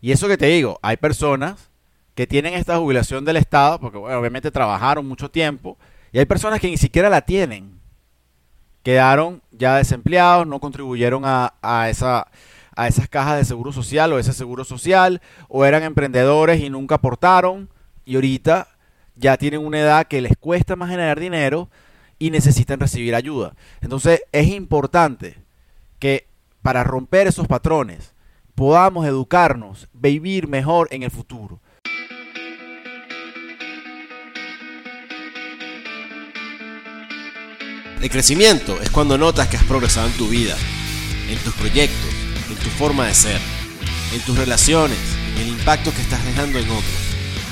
Y eso que te digo, hay personas que tienen esta jubilación del Estado, porque obviamente trabajaron mucho tiempo, y hay personas que ni siquiera la tienen. Quedaron ya desempleados, no contribuyeron a, esa, a esas cajas de seguro social o ese seguro social, o eran emprendedores y nunca aportaron, y ahorita ya tienen una edad que les cuesta más generar dinero y necesitan recibir ayuda. Entonces es importante que para romper esos patrones podamos educarnos, vivir mejor en el futuro. El crecimiento es cuando notas que has progresado en tu vida, en tus proyectos, en tu forma de ser, en tus relaciones, en el impacto que estás dejando en otros.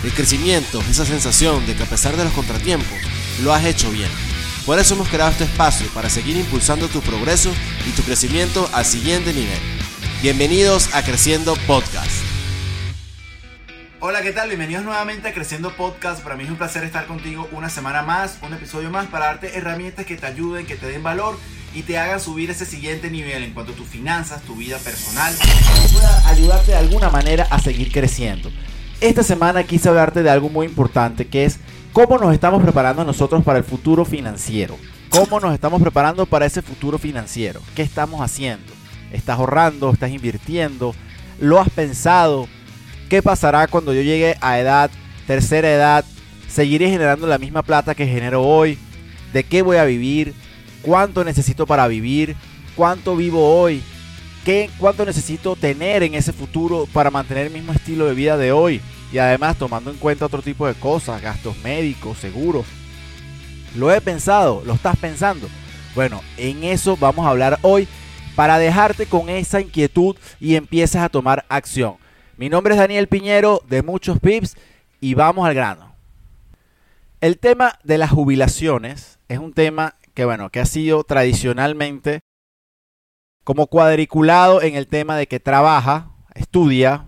El crecimiento es esa sensación de que a pesar de los contratiempos, lo has hecho bien. Por eso hemos creado este espacio para seguir impulsando tu progreso y tu crecimiento al siguiente nivel. Bienvenidos a Creciendo Podcast. Hola, ¿qué tal? Bienvenidos nuevamente a Creciendo Podcast. Para mí es un placer estar contigo una semana más, un episodio más para darte herramientas que te ayuden, que te den valor y te hagan subir ese siguiente nivel en cuanto a tus finanzas, tu vida personal, pueda ayudarte de alguna manera a seguir creciendo. Esta semana quise hablarte de algo muy importante que es cómo nos estamos preparando nosotros para el futuro financiero. ¿Cómo nos estamos preparando para ese futuro financiero? ¿Qué estamos haciendo? ¿Estás ahorrando? ¿Estás invirtiendo? ¿Lo has pensado? ¿Qué pasará cuando yo llegue a edad, tercera edad? ¿Seguiré generando la misma plata que genero hoy? ¿De qué voy a vivir? ¿Cuánto necesito para vivir? ¿Cuánto vivo hoy? ¿Qué, ¿Cuánto necesito tener en ese futuro para mantener el mismo estilo de vida de hoy? Y además tomando en cuenta otro tipo de cosas, gastos médicos, seguros. Lo he pensado, lo estás pensando. Bueno, en eso vamos a hablar hoy para dejarte con esa inquietud y empieces a tomar acción. Mi nombre es Daniel Piñero de Muchos Pips y vamos al grano. El tema de las jubilaciones es un tema que bueno, que ha sido tradicionalmente como cuadriculado en el tema de que trabaja, estudia,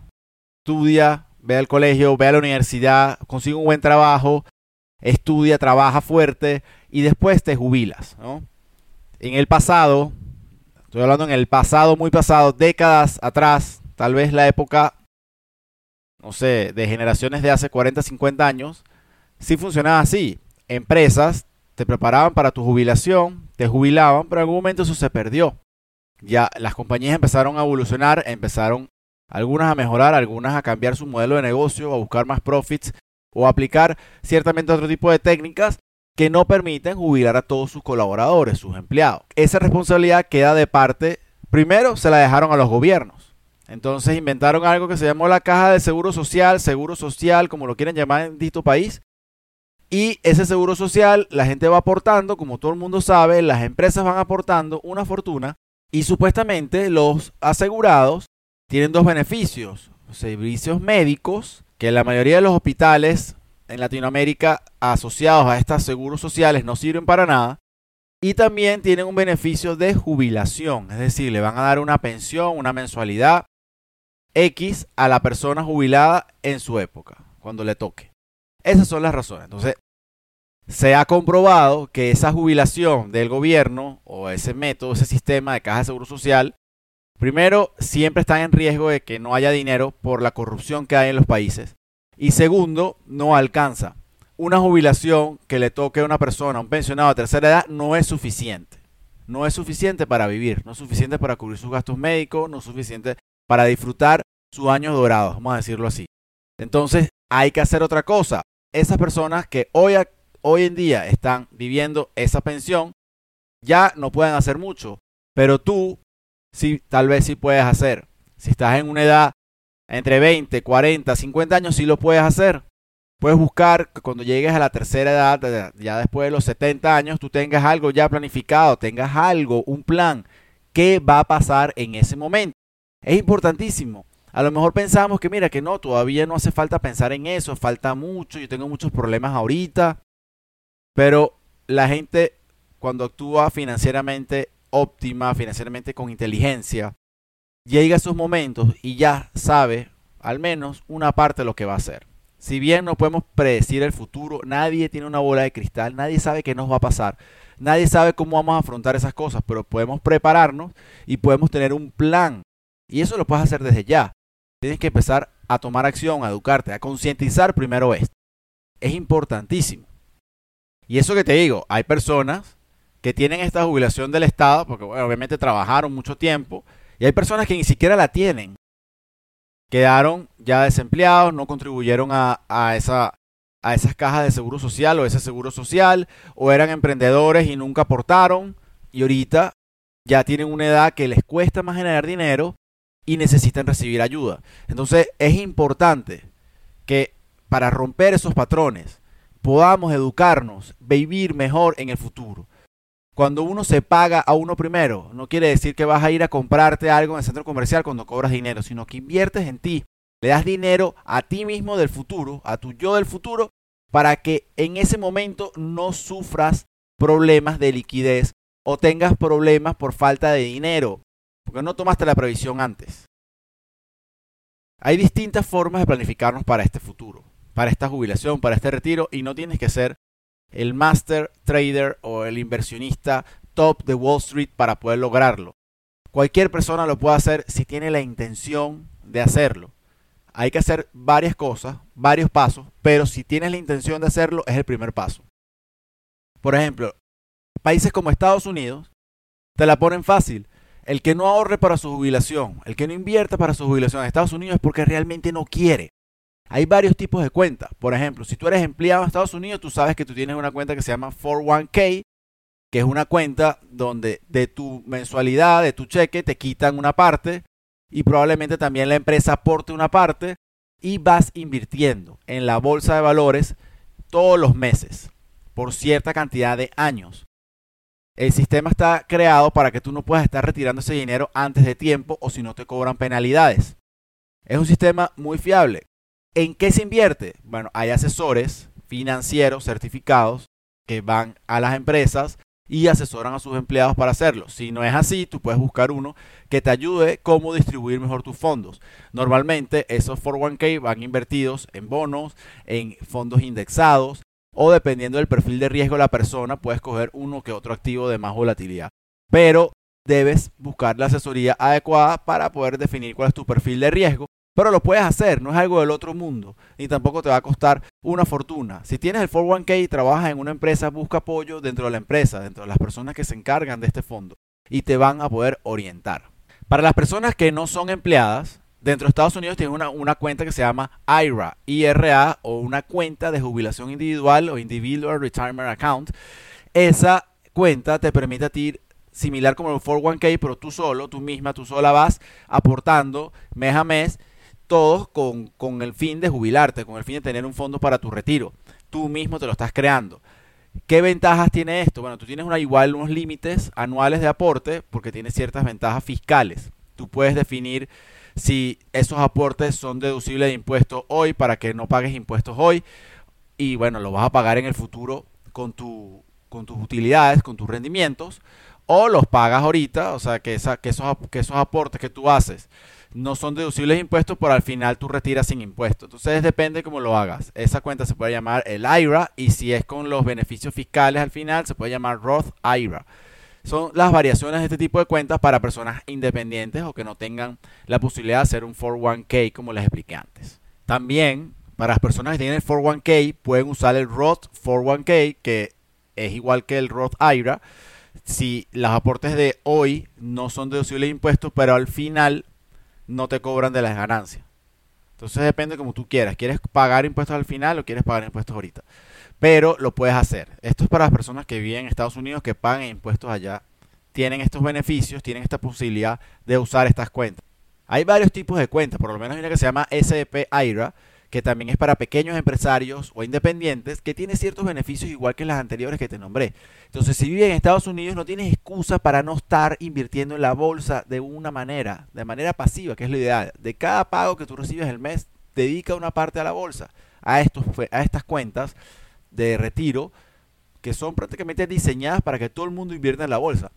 estudia, ve al colegio, ve a la universidad, consigue un buen trabajo, estudia, trabaja fuerte y después te jubilas. En el pasado, estoy hablando en el pasado, muy pasado, décadas atrás, tal vez la época no sé, de generaciones de hace 40, 50 años, sí funcionaba así. Empresas te preparaban para tu jubilación, te jubilaban, pero en algún momento eso se perdió. Ya las compañías empezaron a evolucionar, empezaron algunas a mejorar, algunas a cambiar su modelo de negocio, a buscar más profits o a aplicar ciertamente otro tipo de técnicas que no permiten jubilar a todos sus colaboradores, sus empleados. Esa responsabilidad queda de parte, primero se la dejaron a los gobiernos entonces inventaron algo que se llamó la caja de seguro social, seguro social, como lo quieren llamar en distinto país. Y ese seguro social, la gente va aportando, como todo el mundo sabe, las empresas van aportando una fortuna y supuestamente los asegurados tienen dos beneficios. Servicios médicos, que la mayoría de los hospitales en Latinoamérica asociados a estos seguros sociales no sirven para nada. Y también tienen un beneficio de jubilación, es decir, le van a dar una pensión, una mensualidad X a la persona jubilada en su época, cuando le toque. Esas son las razones. Entonces, se ha comprobado que esa jubilación del gobierno o ese método, ese sistema de caja de seguro social, primero, siempre está en riesgo de que no haya dinero por la corrupción que hay en los países. Y segundo, no alcanza. Una jubilación que le toque a una persona, un pensionado de tercera edad, no es suficiente. No es suficiente para vivir, no es suficiente para cubrir sus gastos médicos, no es suficiente para disfrutar sus años dorados, vamos a decirlo así. Entonces hay que hacer otra cosa. Esas personas que hoy, hoy en día están viviendo esa pensión ya no pueden hacer mucho, pero tú sí, tal vez sí puedes hacer. Si estás en una edad entre 20, 40, 50 años, sí lo puedes hacer. Puedes buscar que cuando llegues a la tercera edad, ya después de los 70 años, tú tengas algo ya planificado, tengas algo, un plan. ¿Qué va a pasar en ese momento? Es importantísimo. A lo mejor pensamos que, mira, que no, todavía no hace falta pensar en eso, falta mucho, yo tengo muchos problemas ahorita. Pero la gente, cuando actúa financieramente óptima, financieramente con inteligencia, llega a esos momentos y ya sabe al menos una parte de lo que va a hacer. Si bien no podemos predecir el futuro, nadie tiene una bola de cristal, nadie sabe qué nos va a pasar, nadie sabe cómo vamos a afrontar esas cosas, pero podemos prepararnos y podemos tener un plan y eso lo puedes hacer desde ya. tienes que empezar a tomar acción, a educarte, a concientizar primero esto. Es importantísimo. Y eso que te digo, hay personas que tienen esta jubilación del Estado, porque obviamente trabajaron mucho tiempo, y hay personas que ni siquiera la tienen. Quedaron ya desempleados, no contribuyeron a, esa, a esas cajas de seguro social o ese seguro social, o eran emprendedores y nunca aportaron, y ahorita ya tienen una edad que les cuesta más generar dinero y necesitan recibir ayuda. Entonces es importante que para romper esos patrones podamos educarnos, vivir mejor en el futuro. Cuando uno se paga a uno primero, no quiere decir que vas a ir a comprarte algo en el centro comercial cuando cobras dinero, sino que inviertes en ti. Le das dinero a ti mismo del futuro, a tu yo del futuro, para que en ese momento no sufras problemas de liquidez o tengas problemas por falta de dinero, porque no tomaste la previsión antes. Hay distintas formas de planificarnos para este futuro, para esta jubilación, para este retiro, y no tienes que ser el master trader o el inversionista top de Wall Street para poder lograrlo. Cualquier persona lo puede hacer si tiene la intención de hacerlo. Hay que hacer varias cosas, varios pasos, pero si tienes la intención de hacerlo es el primer paso. Por ejemplo, países como Estados Unidos te la ponen fácil. El que no ahorre para su jubilación, el que no invierta para su jubilación en Estados Unidos es porque realmente no quiere. Hay varios tipos de cuentas. Por ejemplo, si tú eres empleado en Estados Unidos, tú sabes que tú tienes una cuenta que se llama 401k, que es una cuenta donde de tu mensualidad, de tu cheque, te quitan una parte y probablemente también la empresa aporte una parte y vas invirtiendo en la bolsa de valores todos los meses por cierta cantidad de años. El sistema está creado para que tú no puedas estar retirando ese dinero antes de tiempo o si no te cobran penalidades. Es un sistema muy fiable. ¿En qué se invierte? Bueno, hay asesores financieros certificados que van a las empresas y asesoran a sus empleados para hacerlo. Si no es así, tú puedes buscar uno que te ayude cómo distribuir mejor tus fondos. Normalmente esos 401k van invertidos en bonos, en fondos indexados o dependiendo del perfil de riesgo de la persona, puedes coger uno que otro activo de más volatilidad. Pero debes buscar la asesoría adecuada para poder definir cuál es tu perfil de riesgo pero lo puedes hacer, no es algo del otro mundo, ni tampoco te va a costar una fortuna. Si tienes el 401k y trabajas en una empresa, busca apoyo dentro de la empresa, dentro de las personas que se encargan de este fondo, y te van a poder orientar. Para las personas que no son empleadas, dentro de Estados Unidos tienes una, una cuenta que se llama IRA, IRA, o una cuenta de jubilación individual o Individual Retirement Account. Esa cuenta te permite a ti similar como el 401k, pero tú solo, tú misma, tú sola vas aportando mes a mes todos con, el fin de jubilarte, con el fin de tener un fondo para tu retiro. Tú mismo te lo estás creando. ¿Qué ventajas tiene esto? Bueno, tú tienes una, igual unos límites anuales de aporte porque tienes ciertas ventajas fiscales. Tú puedes definir si esos aportes son deducibles de impuestos hoy para que no pagues impuestos hoy y bueno, lo vas a pagar en el futuro con, tu, con tus utilidades, con tus rendimientos o los pagas ahorita, o sea, que, esa, que, esos, que esos aportes que tú haces no son deducibles impuestos, pero al final tú retiras sin impuestos. Entonces depende cómo lo hagas. Esa cuenta se puede llamar el IRA y si es con los beneficios fiscales al final se puede llamar Roth IRA. Son las variaciones de este tipo de cuentas para personas independientes o que no tengan la posibilidad de hacer un 401k como les expliqué antes. También para las personas que tienen el 401k pueden usar el Roth 401k que es igual que el Roth IRA si los aportes de hoy no son deducibles de impuestos, pero al final no te cobran de las ganancias. Entonces depende como tú quieras. ¿Quieres pagar impuestos al final o quieres pagar impuestos ahorita? Pero lo puedes hacer. Esto es para las personas que viven en Estados Unidos que pagan impuestos allá. Tienen estos beneficios, tienen esta posibilidad de usar estas cuentas. Hay varios tipos de cuentas, por lo menos hay una que se llama SP IRA, que también es para pequeños empresarios o independientes, que tiene ciertos beneficios igual que las anteriores que te nombré. Entonces, si vives en Estados Unidos, no tienes excusa para no estar invirtiendo en la bolsa de una manera, de manera pasiva, que es lo ideal. De cada pago que tú recibes el mes, dedica una parte a la bolsa, a, estos, a estas cuentas de retiro, que son prácticamente diseñadas para que todo el mundo invierta en la bolsa.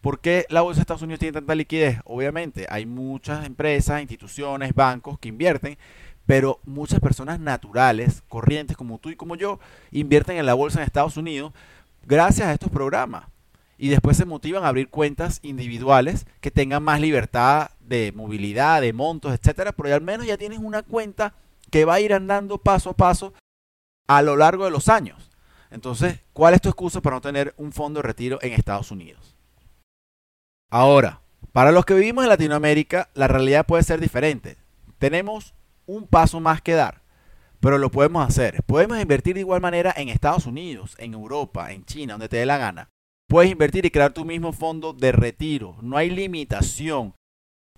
¿Por qué la bolsa de Estados Unidos tiene tanta liquidez? Obviamente, hay muchas empresas, instituciones, bancos que invierten pero muchas personas naturales, corrientes como tú y como yo, invierten en la bolsa en Estados Unidos gracias a estos programas. Y después se motivan a abrir cuentas individuales que tengan más libertad de movilidad, de montos, etcétera, pero al menos ya tienes una cuenta que va a ir andando paso a paso a lo largo de los años. Entonces, ¿cuál es tu excusa para no tener un fondo de retiro en Estados Unidos? Ahora, para los que vivimos en Latinoamérica, la realidad puede ser diferente. Tenemos un paso más que dar, pero lo podemos hacer. Podemos invertir de igual manera en Estados Unidos, en Europa, en China, donde te dé la gana. Puedes invertir y crear tu mismo fondo de retiro. No hay limitación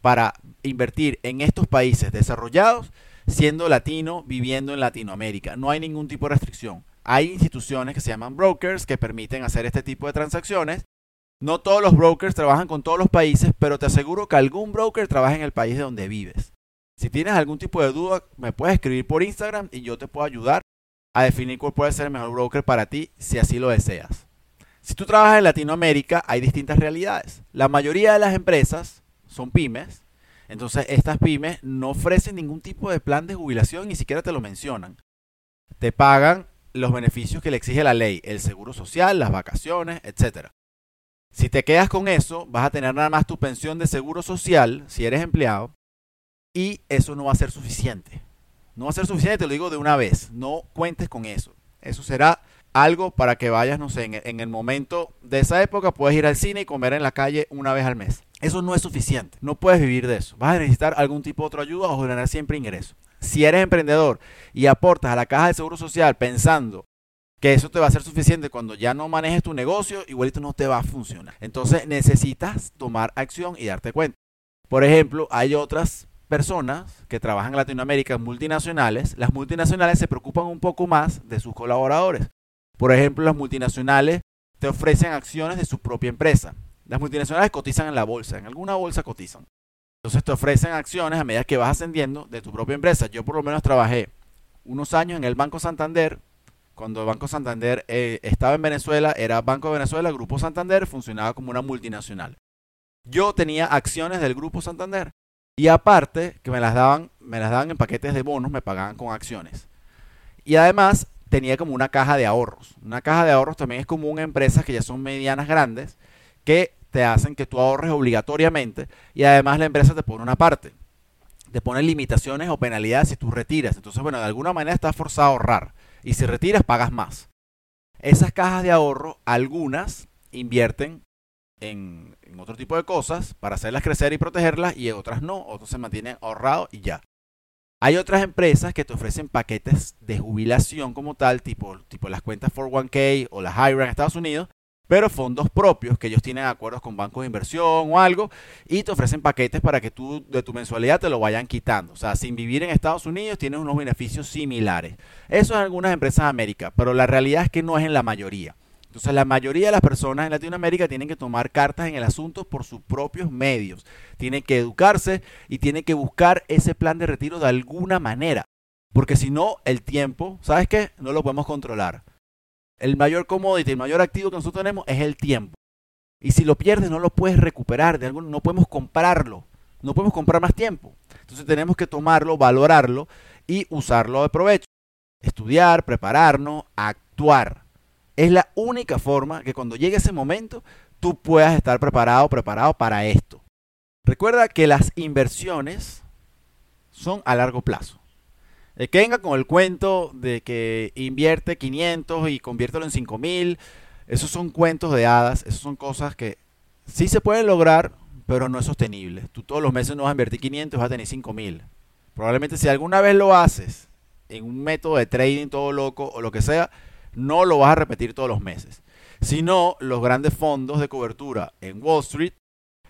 para invertir en estos países desarrollados siendo latino, viviendo en Latinoamérica. No hay ningún tipo de restricción. Hay instituciones que se llaman brokers que permiten hacer este tipo de transacciones no todos los brokers trabajan con todos los países, pero te aseguro que algún broker trabaja en el país de donde vives. Si tienes algún tipo de duda, me puedes escribir por Instagram y yo te puedo ayudar a definir cuál puede ser el mejor broker para ti si así lo deseas. Si tú trabajas en Latinoamérica, hay distintas realidades. La mayoría de las empresas son pymes, entonces estas pymes no ofrecen ningún tipo de plan de jubilación, ni siquiera te lo mencionan. Te pagan los beneficios que le exige la ley, el seguro social, las vacaciones, etc. Si te quedas con eso, vas a tener nada más tu pensión de seguro social, si eres empleado, y eso no va a ser suficiente. No va a ser suficiente, te lo digo de una vez. No cuentes con eso. Eso será algo para que vayas, no sé, en el momento de esa época puedes ir al cine y comer en la calle una vez al mes. Eso no es suficiente. No puedes vivir de eso. Vas a necesitar algún tipo de otra ayuda o generar siempre ingresos. Si eres emprendedor y aportas a la caja de seguro social pensando que eso te va a ser suficiente cuando ya no manejes tu negocio, igualito no te va a funcionar. Entonces necesitas tomar acción y darte cuenta. Por ejemplo, hay otras personas que trabajan en Latinoamérica, multinacionales. Las multinacionales se preocupan un poco más de sus colaboradores. Por ejemplo, las multinacionales te ofrecen acciones de su propia empresa. Las multinacionales cotizan en la bolsa, en alguna bolsa cotizan. Entonces te ofrecen acciones a medida que vas ascendiendo de tu propia empresa. Yo por lo menos trabajé unos años en el Banco Santander cuando Banco Santander eh, estaba en Venezuela, era Banco de Venezuela, Grupo Santander, funcionaba como una multinacional. Yo tenía acciones del Grupo Santander y aparte que me las daban, me las daban en paquetes de bonos, me pagaban con acciones. Y además tenía como una caja de ahorros. Una caja de ahorros también es común en empresas que ya son medianas grandes que te hacen que tú ahorres obligatoriamente y además la empresa te pone una parte. Te pone limitaciones o penalidades si tú retiras. Entonces, bueno, de alguna manera estás forzado a ahorrar y si retiras pagas más. Esas cajas de ahorro, algunas invierten en, otro tipo de cosas para hacerlas crecer y protegerlas y otras no, otros se mantienen ahorrados y ya. Hay otras empresas que te ofrecen paquetes de jubilación como tal, tipo, tipo las cuentas 401k o las IRA en Estados Unidos, pero fondos propios que ellos tienen acuerdos con bancos de inversión o algo y te ofrecen paquetes para que tú de tu mensualidad te lo vayan quitando. O sea, sin vivir en Estados Unidos tienes unos beneficios similares. Eso en algunas empresas de América, pero la realidad es que no es en la mayoría. Entonces la mayoría de las personas en Latinoamérica tienen que tomar cartas en el asunto por sus propios medios. Tienen que educarse y tienen que buscar ese plan de retiro de alguna manera. Porque si no, el tiempo, ¿sabes qué? No lo podemos controlar el mayor commodity, el mayor activo que nosotros tenemos es el tiempo. Y si lo pierdes no lo puedes recuperar, de algún, no podemos comprarlo, no podemos comprar más tiempo. Entonces tenemos que tomarlo, valorarlo y usarlo de provecho. Estudiar, prepararnos, actuar. Es la única forma que cuando llegue ese momento tú puedas estar preparado, preparado para esto. Recuerda que las inversiones son a largo plazo. El que venga con el cuento de que invierte 500 y conviértelo en 5000, esos son cuentos de hadas, esas son cosas que sí se pueden lograr, pero no es sostenible. Tú todos los meses no vas a invertir 500 y vas a tener 5000. Probablemente si alguna vez lo haces en un método de trading todo loco o lo que sea, no lo vas a repetir todos los meses. Si no, los grandes fondos de cobertura en Wall Street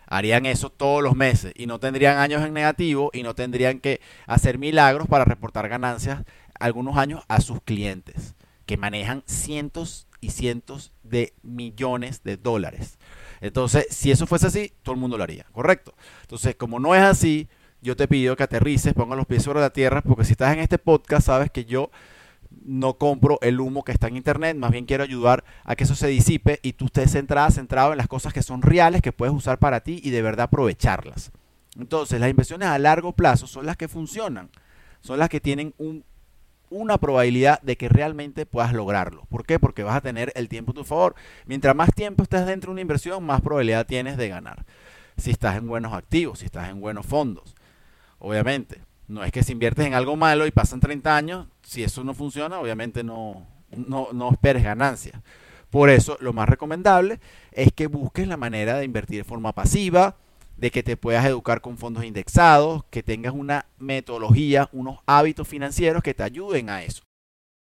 harían eso todos los meses y no tendrían años en negativo y no tendrían que hacer milagros para reportar ganancias algunos años a sus clientes, que manejan cientos y cientos de millones de dólares. Entonces, si eso fuese así, todo el mundo lo haría, ¿correcto? Entonces, como no es así, yo te pido que aterrices, pongas los pies sobre la tierra, porque si estás en este podcast, sabes que yo no compro el humo que está en internet, más bien quiero ayudar a que eso se disipe y tú estés centrada, centrado en las cosas que son reales, que puedes usar para ti y de verdad aprovecharlas. Entonces, las inversiones a largo plazo son las que funcionan, son las que tienen una probabilidad de que realmente puedas lograrlo. ¿Por qué? Porque vas a tener el tiempo a tu favor. Mientras más tiempo estés dentro de una inversión, más probabilidad tienes de ganar. si estás en buenos activos, si estás en buenos fondos. Obviamente, no es que si inviertes en algo malo y pasan 30 años, si eso no funciona, obviamente no, no, no esperes ganancias. Por eso, lo más recomendable es que busques la manera de invertir de forma pasiva, de que te puedas educar con fondos indexados, que tengas una metodología, unos hábitos financieros que te ayuden a eso.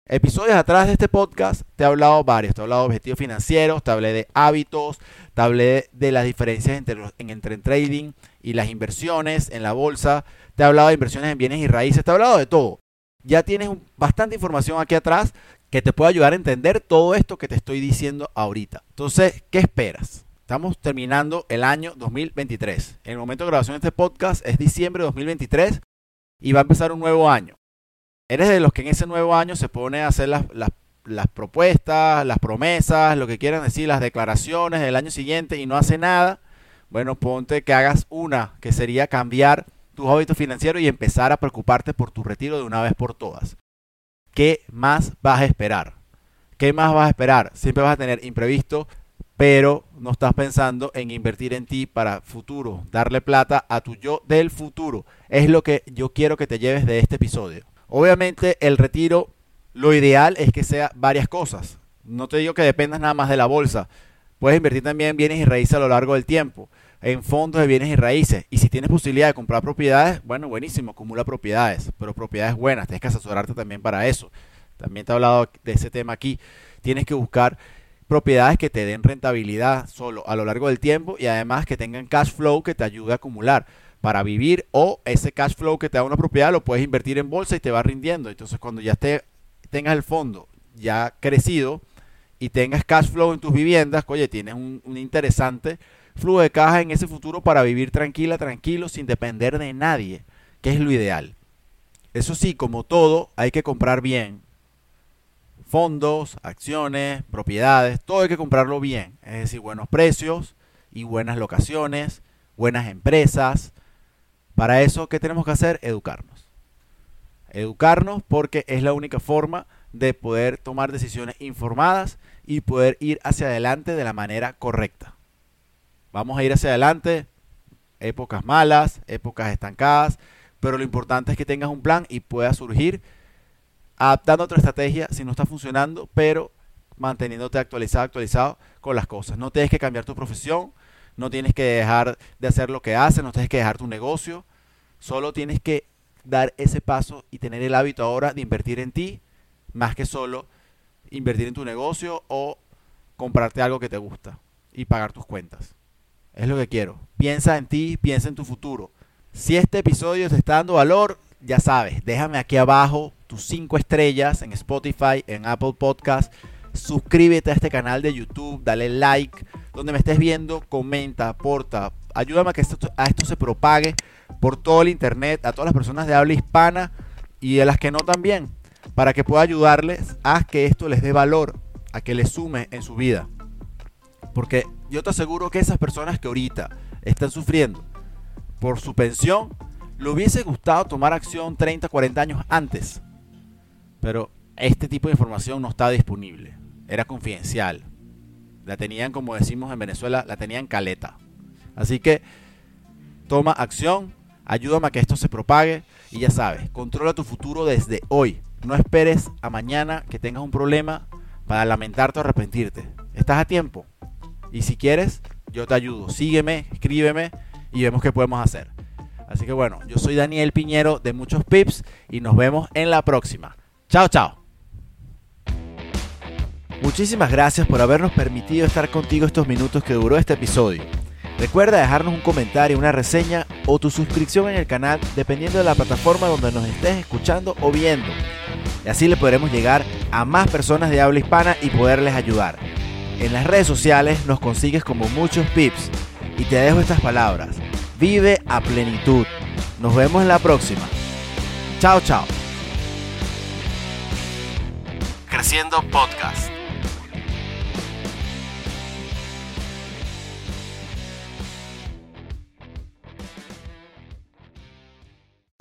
Episodios atrás de este podcast te he hablado varios, te he hablado de objetivos financieros, te hablé de hábitos, te hablé de las diferencias entre, entre trading y las inversiones en la bolsa, te he hablado de inversiones en bienes y raíces, te he hablado de todo. Ya tienes bastante información aquí atrás que te puede ayudar a entender todo esto que te estoy diciendo ahorita. Entonces, ¿qué esperas? Estamos terminando el año 2023. En el momento de grabación de este podcast es diciembre de 2023 y va a empezar un nuevo año. ¿Eres de los que en ese nuevo año se pone a hacer las, propuestas, las promesas, lo que quieran decir, las declaraciones del año siguiente y no hace nada? Bueno, ponte que hagas una, que sería cambiar tus hábitos financieros y empezar a preocuparte por tu retiro de una vez por todas. ¿Qué más vas a esperar? ¿Qué más vas a esperar? Siempre vas a tener imprevisto pero no estás pensando en invertir en ti para futuro, darle plata a tu yo del futuro. Es lo que yo quiero que te lleves de este episodio. Obviamente el retiro, lo ideal es que sea varias cosas. No te digo que dependas nada más de la bolsa. Puedes invertir también en bienes y raíces a lo largo del tiempo, en fondos de bienes y raíces. Y si tienes posibilidad de comprar propiedades, bueno, buenísimo, acumula propiedades, pero propiedades buenas. Tienes que asesorarte también para eso. También te he hablado de ese tema aquí. Tienes que buscar propiedades que te den rentabilidad solo a lo largo del tiempo y además que tengan cash flow que te ayude a acumular para vivir o ese cash flow que te da una propiedad lo puedes invertir en bolsa y te va rindiendo. Entonces cuando ya esté, tengas el fondo ya crecido y tengas cash flow en tus viviendas, oye, tienes un, un interesante flujo de caja en ese futuro para vivir tranquila, tranquilo, sin depender de nadie, que es lo ideal. Eso sí, como todo, hay que comprar bien, fondos, acciones, propiedades, todo hay que comprarlo bien. Es decir, buenos precios y buenas locaciones, buenas empresas. Para eso, ¿qué tenemos que hacer? Educarnos. Educarnos porque es la única forma de poder tomar decisiones informadas y poder ir hacia adelante de la manera correcta. Vamos a ir hacia adelante, épocas malas, épocas estancadas, pero lo importante es que tengas un plan y pueda surgir adaptando otra estrategia si no está funcionando, pero manteniéndote actualizado, actualizado con las cosas. No tienes que cambiar tu profesión, no tienes que dejar de hacer lo que haces, no tienes que dejar tu negocio, solo tienes que dar ese paso y tener el hábito ahora de invertir en ti, más que solo invertir en tu negocio o comprarte algo que te gusta y pagar tus cuentas. Es lo que quiero. Piensa en ti, piensa en tu futuro. Si este episodio te está dando valor, ya sabes, déjame aquí abajo tus 5 estrellas en Spotify, en Apple Podcast. Suscríbete a este canal de YouTube, dale like. Donde me estés viendo, comenta, aporta. Ayúdame a que esto, se propague por todo el internet, a todas las personas de habla hispana y a las que no también, para que pueda ayudarles a que esto les dé valor, a que les sume en su vida. Porque yo te aseguro que esas personas que ahorita están sufriendo por su pensión, le hubiese gustado tomar acción 30, 40 años antes. Pero este tipo de información no estaba disponible. Era confidencial. La tenían, como decimos en Venezuela, la tenían caleta. Así que toma acción, ayúdame a que esto se propague y ya sabes, controla tu futuro desde hoy. No esperes a mañana que tengas un problema para lamentarte o arrepentirte. Estás a tiempo. Y si quieres, yo te ayudo. Sígueme, escríbeme y vemos qué podemos hacer. Así que bueno, yo soy Daniel Piñero de Muchos Pips y nos vemos en la próxima. Chao, chao. Muchísimas gracias por habernos permitido estar contigo estos minutos que duró este episodio. Recuerda dejarnos un comentario, una reseña o tu suscripción en el canal dependiendo de la plataforma donde nos estés escuchando o viendo. Y así le podremos llegar a más personas de habla hispana y poderles ayudar. En las redes sociales nos consigues como muchos pips. Y te dejo estas palabras. Vive a plenitud. Nos vemos en la próxima. Chao, chao. Creciendo Podcast.